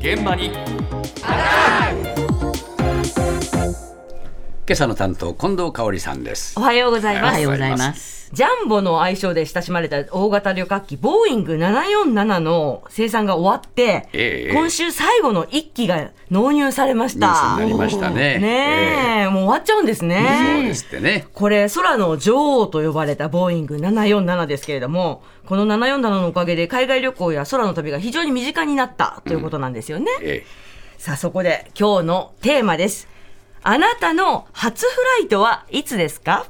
現場に。今朝の担当近藤香織さんですおはようございます。おはようございます。ジャンボの愛称で親しまれた大型旅客機ボーイング747の生産が終わって、ええ今週最後の1機が納入されましニュースた。になりましたねねえ、もう終わっちゃうんですそうね。ですってねこれ、空の女王と呼ばれたボーイング747ですけれども、この747のおかげで海外旅行や空の旅が非常に身近になったということなんですよね。えさあ、そこで今日のテーマです。あなたの初フライトはいつですか？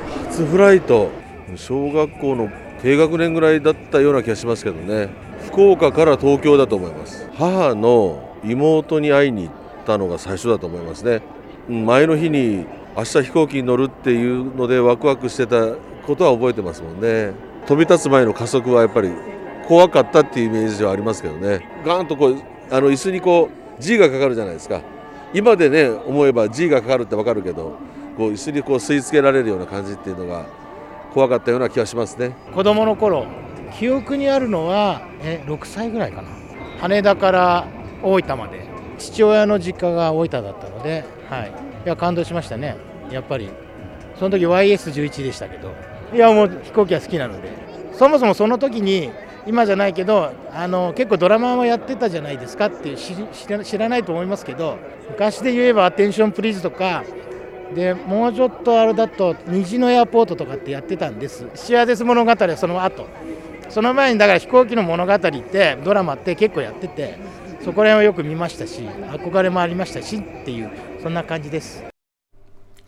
初フライト小学校の低学年ぐらいだったような気がしますけどね。福岡から東京だと思います。母の妹に会いに行ったのが最初だと思いますね。うん前の日に明日飛行機に乗るっていうのでワクワクしてたことは覚えてますもんね。飛び立つ前の加速はやっぱり怖かったっていうイメージはありますけどね。ガーンとこうあの椅子にこう G がかかるじゃないですか。今でね思えば G がかかるってわかるけどこう椅子にこう吸い付けられるような感じっていうのが怖かったような気がしますね。子供の頃記憶にあるのはえ6歳ぐらいかな。羽田から大分まで。父親の実家が大分だったので、はい、いや感動しましたね。やっぱり。その時 YS11 でしたけど。いやもう飛行機は好きなので。そもそもその時に今じゃないけどあの結構ドラマもやってたじゃないですかっていう知知ら知らないと思いますけど昔で言えば「アテンションプリーズ」とかでもうちょっとあれだと虹のエアポートとかってやってたんです。スチュアーデス物語はその後。その前にだから飛行機の物語ってドラマって結構やっててそこら辺はよく見ましたし憧れもありましたしっていうそんな感じです。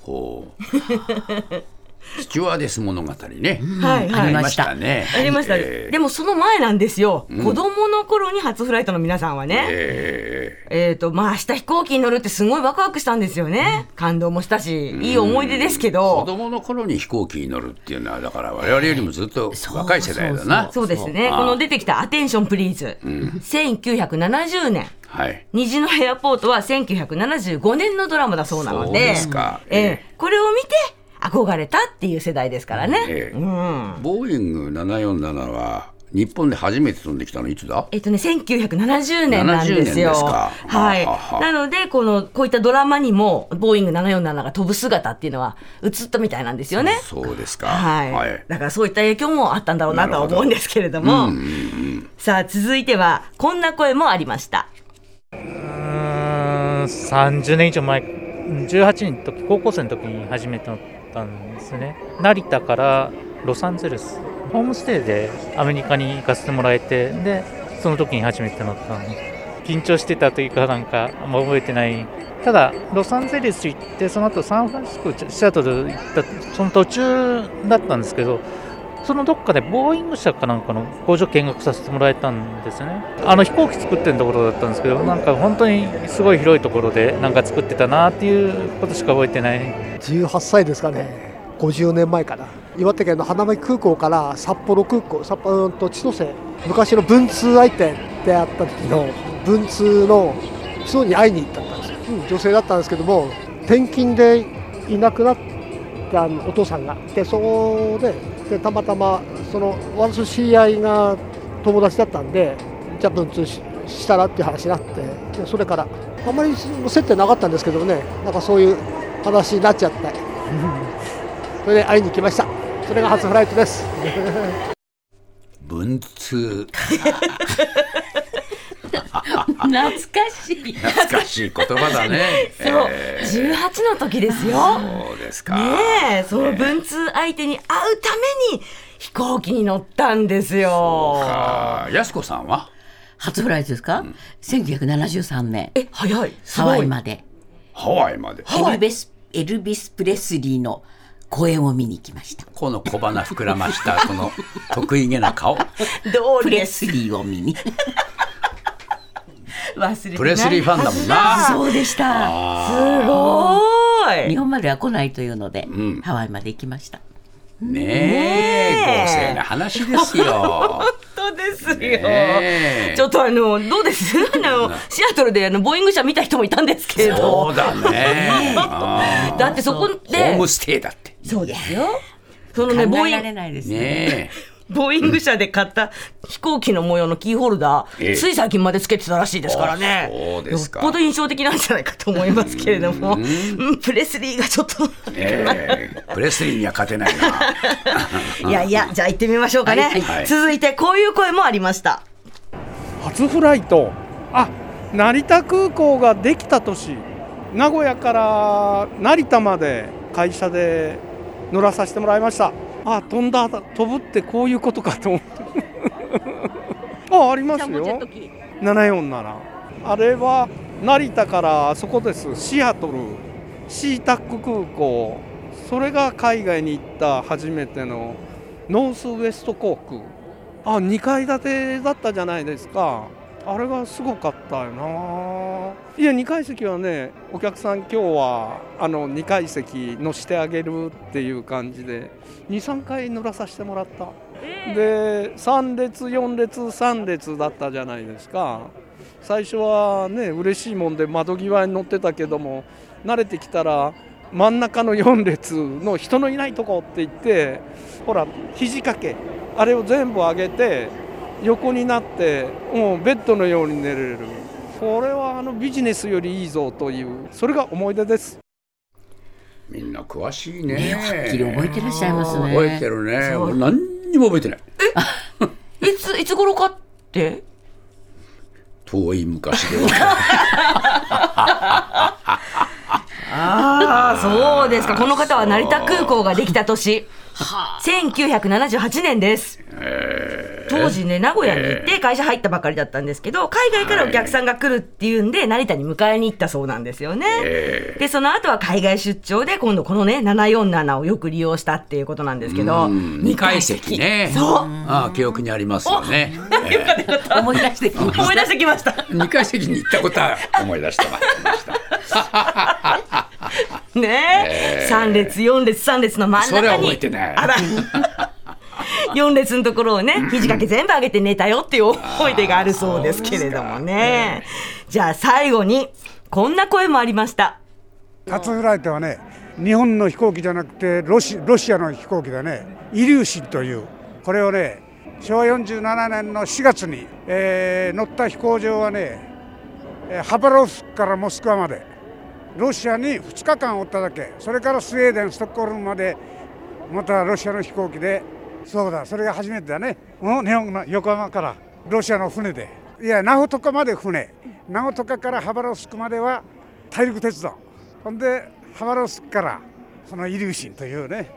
ほう スチュワーデス物語ね、はいはい。ありましたね。ありました、ええ。でもその前なんですよ、ん。子供の頃に初フライトの皆さんはね、ええ。っ、と、まあ、明日飛行機に乗るってすごいワクワクしたんですよね。感動もしたし、いい思い出ですけ子ど。供の頃に飛行機に乗るっていうのはだから我々よりもずっと若い世代だな。そうですね。この出てきたアテンションプリーズ。1970年。はい。虹のエアポートは1975年のドラマだそうなので、でえ。これを見て憧れたっていう世代ですからね。ええうん。ボーイング747は日本で初めて飛んできたの？いつだ？えっとね、1970年なんですよ。70年ですかはい。なので、この、こういったドラマにも、ボーイング747が飛ぶ姿っていうのは映ったみたいなんですよね。そうですかはい、だからそういった影響もあったんだろうなとは思うんですけれども、さあ続いてはこんな声もありました。うーん30年以上前18の時高校生の時に初めて乗ったんですね。成田からロサンゼルスホームステイでアメリカに行かせてもらえてでその時に初めて乗ったんで緊張してたというかなんかあんま覚えてない。ただロサンゼルス行ってその後サンフランシスコシアトル行ったその途中だったんですけどそのどっかでボーイング社かなんかの工場見学させてもらえたんですよね。あの飛行機作ってるところだったんですけど、なんか本当にすごい広いところでなんか作ってたなっていうことしか覚えてない。18歳ですかね50年前かな岩手県の花巻空港から札幌空港札幌と千歳昔の文通相手であった時の文通の人に会いに行ったんですよ、うん女性だったんですけども転勤でいなくなったあのお父さんがでそこででたまたまその私の知り合いが友達だったんでじゃあ文通ししたらっていう話になってでそれからあんまり接点なかったんですけどねなんかそういう話になっちゃってそれで会いに来ました。それが初フライトです。文通。懐かしい。懐かしい言葉だね そう、ええ18の時ですよ。そうですかねえ、その文通相手に会うために飛行機に乗ったんですよ。かやすこさんは？初フライトですか、1973年、え、早い。すハワイまで。ハワイまでエルビス、エルビス・プレスリーの公演を見に行きました。この小鼻膨らましたこの得意げな顔通プレりです。スリーを見に。忘れプレスリーファンだもんな。そうでした。すごーい。日本までは来ないというので、ん。ハワイまで行きました。ねえ豪勢な話ですよ。本当ですよ。ちょっとあの、どうです？あの、シアトルであの、ボーイング車見た人もいたんですけそどう。だね。あだってそこーホーでム、ステイだって。そうですよ。そのね、ボーイング考えられ、ないですね。ねボーイング社で買った飛行機の模様のキーホルダー、ええ。つい最近までつけてたらしいですからね。あそうですか。よっぽど印象的なんじゃないかと思いますけれども、うん、プレスリーがちょっと、ええ。プレスリーには勝てないな。いやいや、じゃあ行ってみましょうかね。はいはい。続いてこういう声もありました。初フライト。あ成田空港ができた年。名古屋から成田まで会社で乗らさせてもらいましたあ飛んだ飛ぶってこういうことかと思って。あありますよ。747あれは成田からあそこです。シアトル。シータック空港。それが海外に行った初めての。ノースウエスト航空。あ2階建てだったじゃないですかあれがすごかったよな。いや2階席はねお客さん今日はあの2階席乗してあげるっていう感じで23回乗らさせてもらった。で3列4列3列だったじゃないですか。最初はね嬉しいもんで窓際に乗ってたけども慣れてきたら真ん中の4列の人のいないとこって言ってほら肘掛けあれを全部上げて横になってもうベッドのように寝れるこれはあのビジネスよりいいぞというそれが思い出ですみんな詳しいね。ねはっきり覚えてらっしゃいますね覚えてるね。俺何にも覚えてない。いつ、いつ頃かって？遠い昔で。ああ、そうですか。この方は成田空港ができた年。1978年です。当時ね、名古屋に行って会社入ったばかりだったんですけど、海外からお客さんが来るっていうんで、成田に迎えに行ったそうなんですよね。で、その後は海外出張で、今度このね、747をよく利用したっていうことなんですけど、2階席ね。そうああ記憶にありますよね。思い出してきまし思い出してきました。2階席に行ったことは思い出してました。ねえ、3列、4列、3列の真ん中に。それは覚えてないあら。4列のところをね、肘掛け全部上げて寝たよっていう思い出があるそうですけれどもね。じゃあ最後に、こんな声もありました。初フライトはね日本の飛行機じゃなくてロシロシアの飛行機でねイリューシンというこれをね昭和47年の4月に、えー乗った飛行場はねえーハバロフスクからモスクワまでロシアに2日間おっただけそれからスウェーデンストックホルムまでまたロシアの飛行機でそうだそれが初めてだね。うん日本の横浜からロシアの船で。いやナホトカまで船。ナホトカからハバロスクまでは大陸鉄道。ほんでハバロスクからそのイリューシンというね。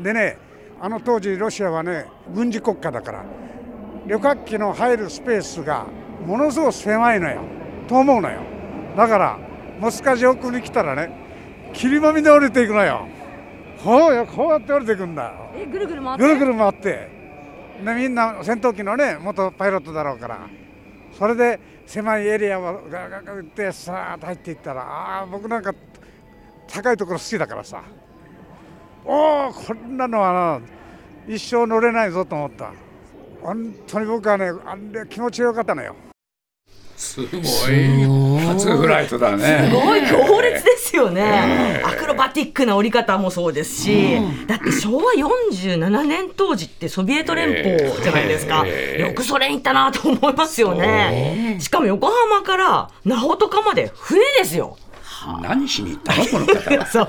でねあの当時ロシアはね軍事国家だから旅客機の入るスペースがものすごく狭いのよ。と思うのよ。だからモスクワ上空に来たらね切りもみで降りていくのよ。こうよこうやって降りていくんだ。よえ、ぐるぐる回って？ぐるぐる回って。でみんな戦闘機のね元パイロットだろうから。それで狭いエリアをガガガガってさーっと入っていったらああ僕なんか高いところ好きだからさ。おおこんなのはな一生乗れないぞと思った。本当に僕はねあれ気持ちよかったのよ。すごい。初フライトだね。すごい強烈ですよね。アクロバティックな降り方もそうですし、だって昭和47年当時ってソビエト連邦じゃないですか。ええよくそれに行ったなと思いますよね。しかも横浜からナホトカまで船ですよ。何しに行ったのこの方は。そう。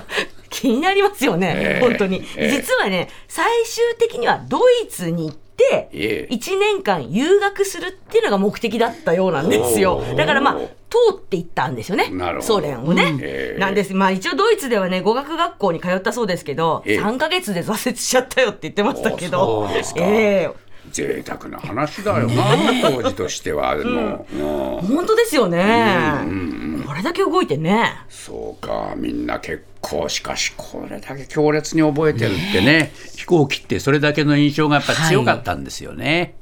気になりますよね、ええ本当に。ええ実はね、最終的にはドイツに行って、ええ1年間留学するっていうのが目的だったようなんですよだからまあ、通っていったんですよねソ連をね。ええなんです。まあ一応ドイツではね、語学学校に通ったそうですけど、ええ3ヶ月で挫折しちゃったよって言ってましたけど。おそうですかええ贅沢な話だよな、当時としては。もうもう本当ですよね。これだけ動いてね。そうか、みんな結構、しかし、これだけ強烈に覚えてるってね、飛行機ってそれだけの印象がやっぱ強かったんですよね。